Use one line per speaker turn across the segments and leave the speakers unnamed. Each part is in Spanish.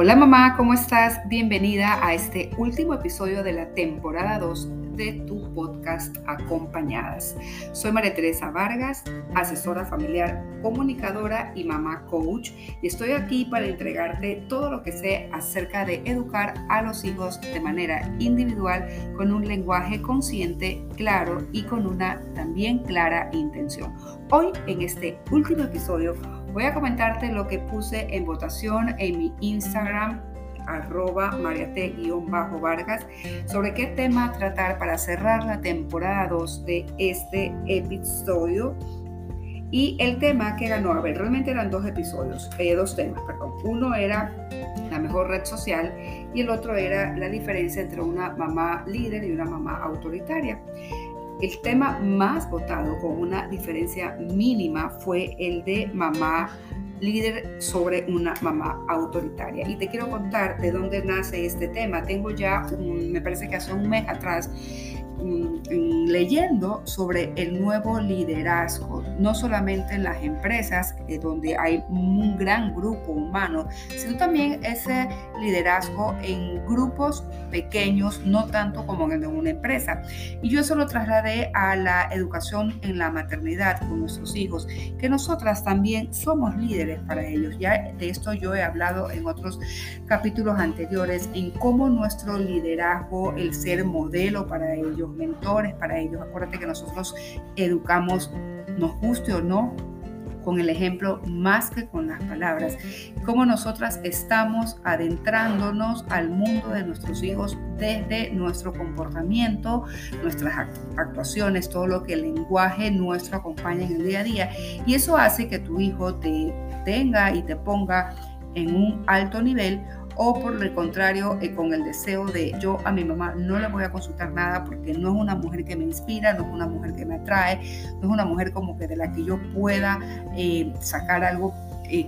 Hola mamá, ¿cómo estás? Bienvenida a este último episodio de la temporada 2 de tu podcast Acompañadas. Soy María Teresa Vargas, asesora familiar, comunicadora y mamá coach y estoy aquí para entregarte todo lo que sé acerca de educar a los hijos de manera individual con un lenguaje consciente, claro y con una también clara intención. Hoy en este último episodio Voy a comentarte lo que puse en votación en mi Instagram arroba mariate-vargas sobre qué tema tratar para cerrar la temporada 2 de este episodio. Y el tema que ganó, a ver, realmente eran dos episodios, eh, dos temas, perdón. Uno era la mejor red social y el otro era la diferencia entre una mamá líder y una mamá autoritaria. El tema más votado con una diferencia mínima fue el de mamá líder sobre una mamá autoritaria. Y te quiero contar de dónde nace este tema. Tengo ya, me parece que hace un mes atrás, leyendo sobre el nuevo liderazgo, no solamente en las empresas, eh, donde hay un gran grupo humano, sino también ese liderazgo en grupos pequeños, no tanto como en una empresa. Y yo eso lo trasladé a la educación en la maternidad con nuestros hijos, que nosotras también somos líderes para ellos. Ya de esto yo he hablado en otros capítulos anteriores, en cómo nuestro liderazgo, el ser modelo para ellos, mentores para ellos. Acuérdate que nosotros educamos, nos guste o no, con el ejemplo más que con las palabras. Cómo nosotras estamos adentrándonos al mundo de nuestros hijos desde nuestro comportamiento, nuestras actuaciones, todo lo que el lenguaje nuestro acompaña en el día a día. Y eso hace que tu hijo te tenga y te ponga en un alto nivel o por el contrario eh, con el deseo de yo a mi mamá no le voy a consultar nada porque no es una mujer que me inspira, no es una mujer que me atrae, no es una mujer como que de la que yo pueda eh, sacar algo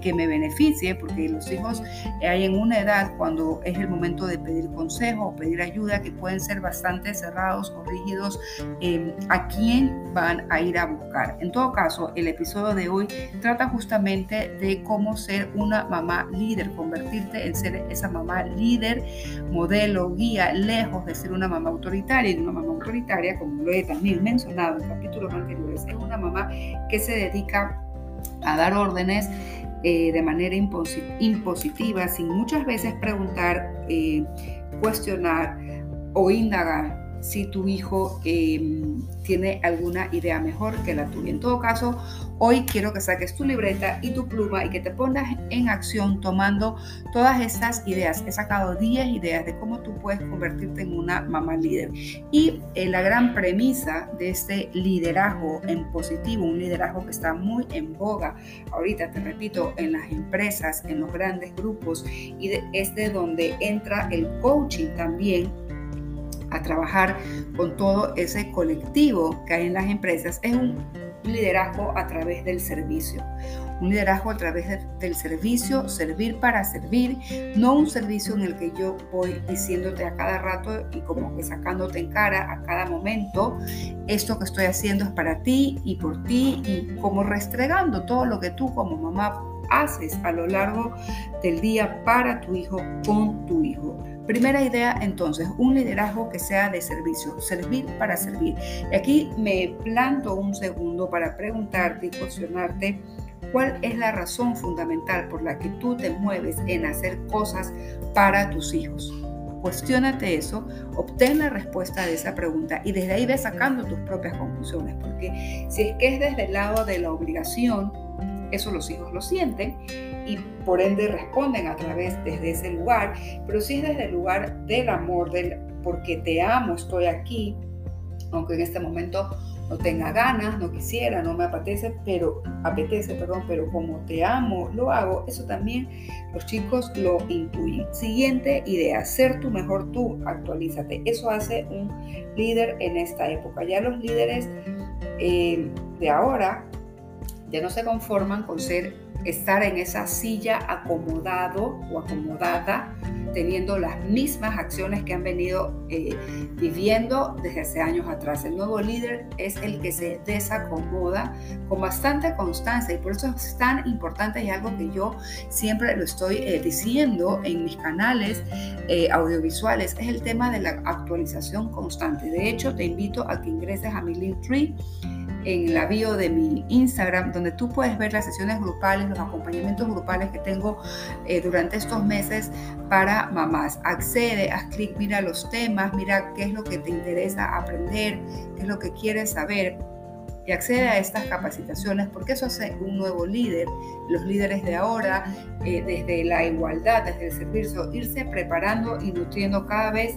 que me beneficie, porque los hijos hay en una edad cuando es el momento de pedir consejo o pedir ayuda que pueden ser bastante cerrados o rígidos em, a quién van a ir a buscar. En todo caso, el episodio de hoy trata justamente de cómo ser una mamá líder, convertirte en ser esa mamá líder, modelo, guía, lejos de ser una mamá autoritaria. Y una mamá autoritaria, como lo he también mencionado en capítulos anteriores, es una mamá que se dedica a dar órdenes eh, de manera impositiva, sin muchas veces preguntar, eh, cuestionar o indagar si tu hijo em, tiene alguna idea mejor que la tuya. En todo caso, hoy quiero que saques tu libreta y tu pluma y que te pongas en acción tomando todas estas ideas. He sacado 10 ideas de cómo tú puedes convertirte en una mamá líder. Y eh, la gran premisa de este liderazgo en positivo, un liderazgo que está muy en boga ahorita, te repito, en las empresas, en los grandes grupos, y es de donde entra el coaching también a trabajar con todo ese colectivo que hay en las empresas es un liderazgo a través del servicio. Un liderazgo a través del servicio, servir para servir, no un servicio en el que yo voy diciéndote a cada rato y como que sacándote en cara a cada momento, esto que estoy haciendo es para ti y por ti y como restregando todo lo que tú como mamá haces a lo largo del día para tu hijo, con tu hijo. Primera idea, entonces, un liderazgo que sea de servicio, servir para servir. Y aquí me planto un segundo para preguntarte y cuestionarte cuál es la razón fundamental por la que tú te mueves en hacer cosas para tus hijos. Cuestiónate eso, obtén la respuesta de esa pregunta y desde ahí ve sacando tus propias conclusiones, porque si es que es desde el lado de la obligación, eso los hijos lo sienten y por ende responden a través desde ese lugar, pero si es desde el lugar del amor, del porque te amo, estoy aquí, aunque en este momento no tenga ganas, no quisiera, no me apetece, pero apetece, perdón, pero como te amo, lo hago, eso también los chicos lo intuyen. Siguiente idea, ser tu mejor tú, actualízate. Eso hace un líder en esta época. Ya los líderes eh, de ahora ya no se conforman con ser estar en esa silla acomodado o acomodada teniendo las mismas acciones que han venido eh, viviendo desde hace años atrás. El nuevo líder es el que se desacomoda con bastante constancia y por eso es tan importante y algo que yo siempre lo estoy eh, diciendo en mis canales eh, audiovisuales, es el tema de la actualización constante. De hecho, te invito a que ingreses a mi Linktree en la bio de mi Instagram, donde tú puedes ver las sesiones grupales, los acompañamientos grupales que tengo eh, durante estos meses para mamás. Accede, haz clic, mira los temas, mira qué es lo que te interesa aprender, qué es lo que quieres saber y accede a estas capacitaciones porque eso hace un nuevo líder. Los líderes de ahora, eh, desde la igualdad, desde el servicio, irse preparando y nutriendo cada vez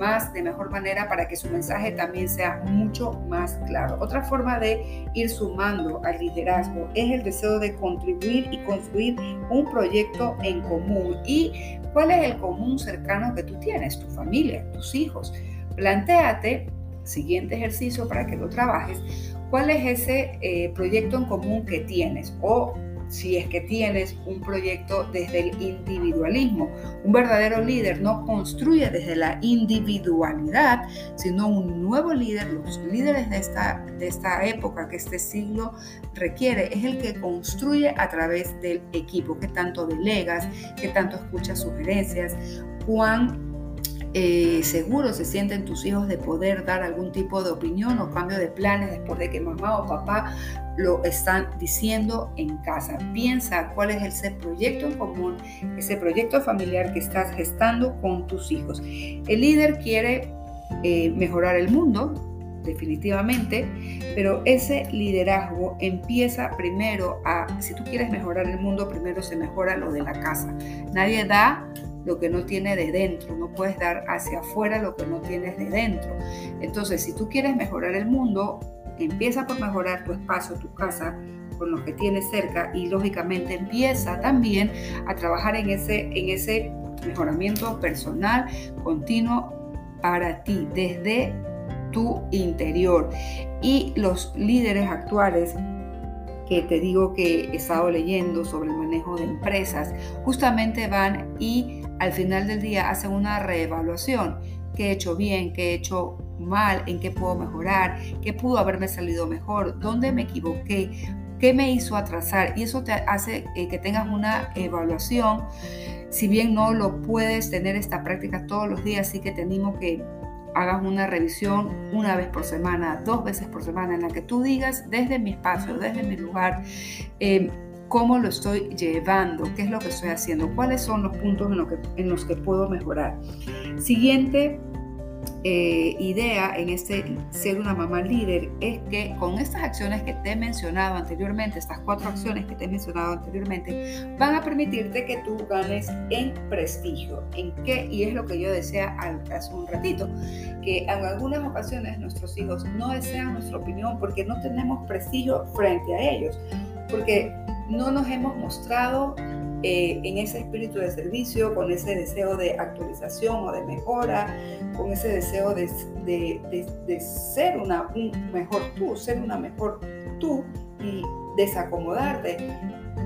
de mejor manera para que su mensaje también sea mucho más claro. Otra forma de ir sumando al liderazgo es el deseo de contribuir y construir un proyecto en común. ¿Y cuál es el común cercano que tú tienes? Tu familia, tus hijos. Plantéate, siguiente ejercicio para que lo trabajes, cuál es ese eh, proyecto en común que tienes o si es que tienes un proyecto desde el individualismo. Un verdadero líder no construye desde la individualidad, sino un nuevo líder, los líderes de esta, de esta época que este siglo requiere, es el que construye a través del equipo, que tanto delegas, que tanto escuchas sugerencias, cuán eh, seguro se sienten tus hijos de poder dar algún tipo de opinión o cambio de planes después de que mamá o papá lo están diciendo en casa. Piensa cuál es ese proyecto en común, ese proyecto familiar que estás gestando con tus hijos. El líder quiere eh, mejorar el mundo, definitivamente, pero ese liderazgo empieza primero a, si tú quieres mejorar el mundo, primero se mejora lo de la casa. Nadie da lo que no tiene de dentro, no puedes dar hacia afuera lo que no tienes de dentro. Entonces, si tú quieres mejorar el mundo, empieza por mejorar tu espacio, tu casa, con los que tienes cerca y lógicamente empieza también a trabajar en ese, en ese mejoramiento personal continuo para ti, desde tu interior. Y los líderes actuales que te digo que he estado leyendo sobre el manejo de empresas, justamente van y al final del día hacen una reevaluación. ¿Qué he hecho bien? ¿Qué he hecho mal? ¿En qué puedo mejorar? ¿Qué pudo haberme salido mejor? ¿Dónde me equivoqué? ¿Qué me hizo atrasar? Y eso te hace eh, que tengas una evaluación. Si bien no lo puedes tener esta práctica todos los días, sí que te animo que hagas una revisión una vez por semana, dos veces por semana, en la que tú digas desde mi espacio, desde mi lugar, eh, cómo lo estoy llevando, qué es lo que estoy haciendo, cuáles son los puntos en, que, en los que puedo mejorar. Siguiente eh, idea en este ser una mamá líder es que con estas acciones que te he mencionado anteriormente, estas cuatro acciones que te he mencionado anteriormente, van a permitirte que tú ganes en prestigio. ¿En qué? Y es lo que yo decía hace un ratito, que en algunas ocasiones nuestros hijos no desean nuestra opinión porque no tenemos prestigio frente a ellos, porque no nos hemos mostrado eh, en ese espíritu de servicio, con ese deseo de actualización o de mejora, con ese deseo de, ser una, un mejor tú, ser una mejor tú y desacomodarte.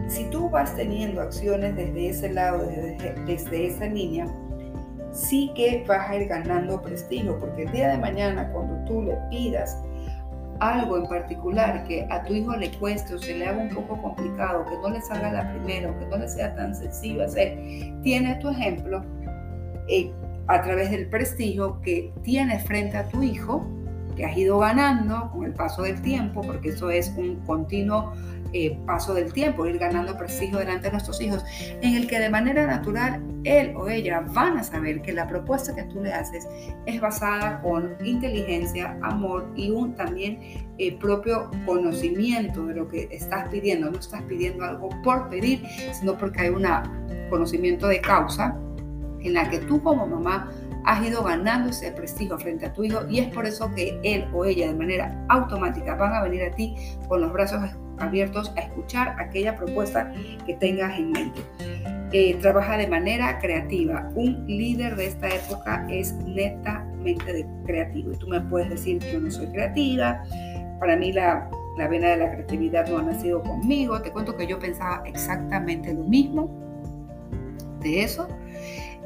Si tú vas teniendo acciones desde ese lado, desde, desde esa línea, sí que vas a ir ganando prestigio, porque el día de mañana cuando tú le pidas algo en particular que a tu hijo le cueste o se le haga un poco complicado, que no le salga la primera o que no le sea tan sencillo hacer, tienes tu ejemplo eh, a través del prestigio que tienes frente a tu hijo, que has ido ganando con el paso del tiempo, porque eso es un continuo eh, paso del tiempo, ir ganando prestigio delante de nuestros hijos, en el que de manera natural él o ella van a saber que la propuesta que tú le haces es basada con inteligencia, amor y un también eh, propio conocimiento de lo que estás pidiendo. No estás pidiendo algo por pedir, sino porque hay un conocimiento de causa en la que tú como mamá has ido ganando ese prestigio frente a tu hijo y es por eso que él o ella de manera automática van a venir a ti con los brazos abiertos a escuchar aquella propuesta que tengas en mente. Eh, trabaja de manera creativa. Un líder de esta época es netamente creativo. Y tú me puedes decir, yo no soy creativa, para mí la, la vena de la creatividad no ha nacido conmigo. Te cuento que yo pensaba exactamente lo mismo de eso.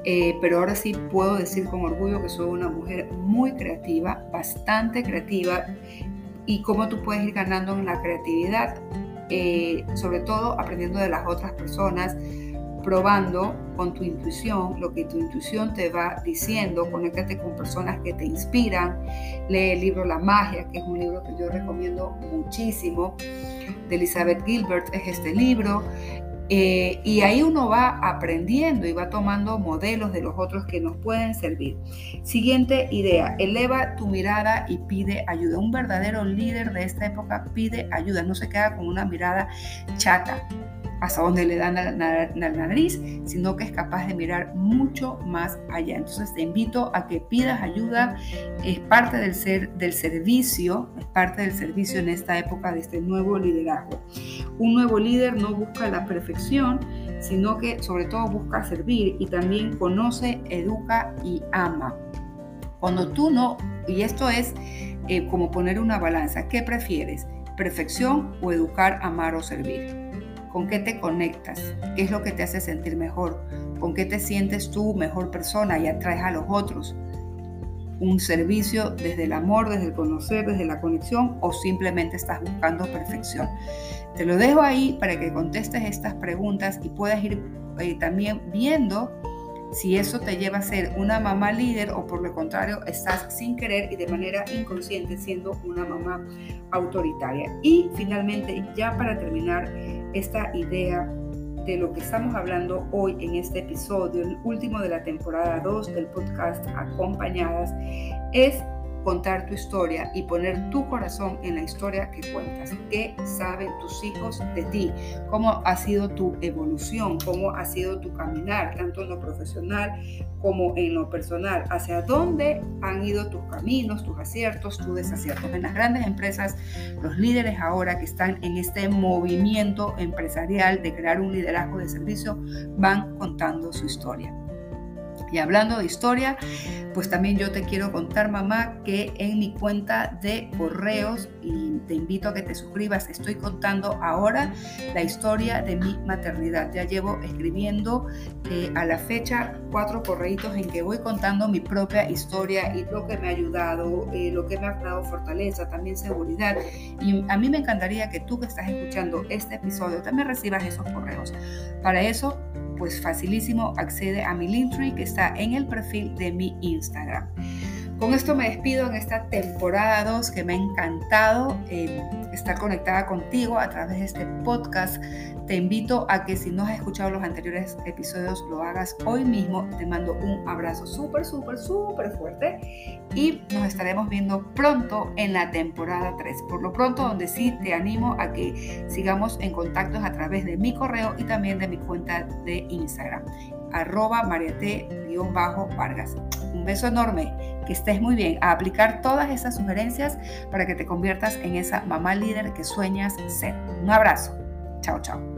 Eh, pero ahora sí puedo decir con orgullo que soy una mujer muy creativa, bastante creativa, y cómo tú puedes ir ganando en la creatividad, eh, sobre todo aprendiendo de las otras personas, probando con tu intuición lo que tu intuición te va diciendo, conéctate con personas que te inspiran, lee el libro La magia, que es un libro que yo recomiendo muchísimo, de Elizabeth Gilbert es este libro, eh, y ahí uno va aprendiendo y va tomando modelos de los otros que nos pueden servir. Siguiente idea, eleva tu mirada y pide ayuda. Un verdadero líder de esta época pide ayuda, no se queda con una mirada chata hasta donde le dan la, nariz, sino que es capaz de mirar mucho más allá. Entonces te invito a que pidas ayuda, es parte del, ser, del servicio, es parte del servicio en esta época de este nuevo liderazgo. Un nuevo líder no busca la perfección, sino que sobre todo busca servir y también conoce, educa y ama. Cuando tú no, y esto es eh, como poner una balanza, ¿qué prefieres? ¿Perfección o educar, amar o servir? ¿Con qué te conectas? ¿Qué es lo que te hace sentir mejor? ¿Con qué te sientes tú mejor persona y atraes a los otros? ¿Un servicio desde el amor, desde el conocer, desde la conexión o simplemente estás buscando perfección? Te lo dejo ahí para que contestes estas preguntas y puedas ir eh, también viendo si eso te lleva a ser una mamá líder o por lo contrario estás sin querer y de manera inconsciente siendo una mamá autoritaria. Y finalmente, ya para terminar esta idea de lo que estamos hablando hoy en este episodio, el último de la temporada 2 del podcast Acompañadas, es contar tu historia y poner tu corazón en la historia que cuentas. ¿Qué saben tus hijos de ti? ¿Cómo ha sido tu evolución? ¿Cómo ha sido tu caminar, tanto en lo profesional como en lo personal? ¿Hacia dónde han ido tus caminos, tus aciertos, tus desaciertos? En las grandes empresas, los líderes ahora que están en este movimiento empresarial de crear un liderazgo de servicio van contando su historia. Y hablando de historia, pues también yo te quiero contar, mamá, que en mi cuenta de correos, y te invito a que te suscribas, estoy contando ahora la historia de mi maternidad. Ya llevo escribiendo eh, a la fecha cuatro correitos en que voy contando mi propia historia y lo que me ha ayudado, eh, lo que me ha dado fortaleza, también seguridad. Y a mí me encantaría que tú que estás escuchando este episodio también recibas esos correos. Para eso pues facilísimo accede a mi Linktree que está en el perfil de mi Instagram. Con esto me despido en esta temporada 2 que me ha encantado eh, estar conectada contigo a través de este podcast. Te invito a que si no has escuchado los anteriores episodios lo hagas hoy mismo. Te mando un abrazo súper, súper, súper fuerte y nos estaremos viendo pronto en la temporada 3. Por lo pronto, donde sí te animo a que sigamos en contactos a través de mi correo y también de mi cuenta de Instagram arroba mariate-vargas. Un beso enorme, que estés muy bien, a aplicar todas esas sugerencias para que te conviertas en esa mamá líder que sueñas ser. Un abrazo. Chao, chao.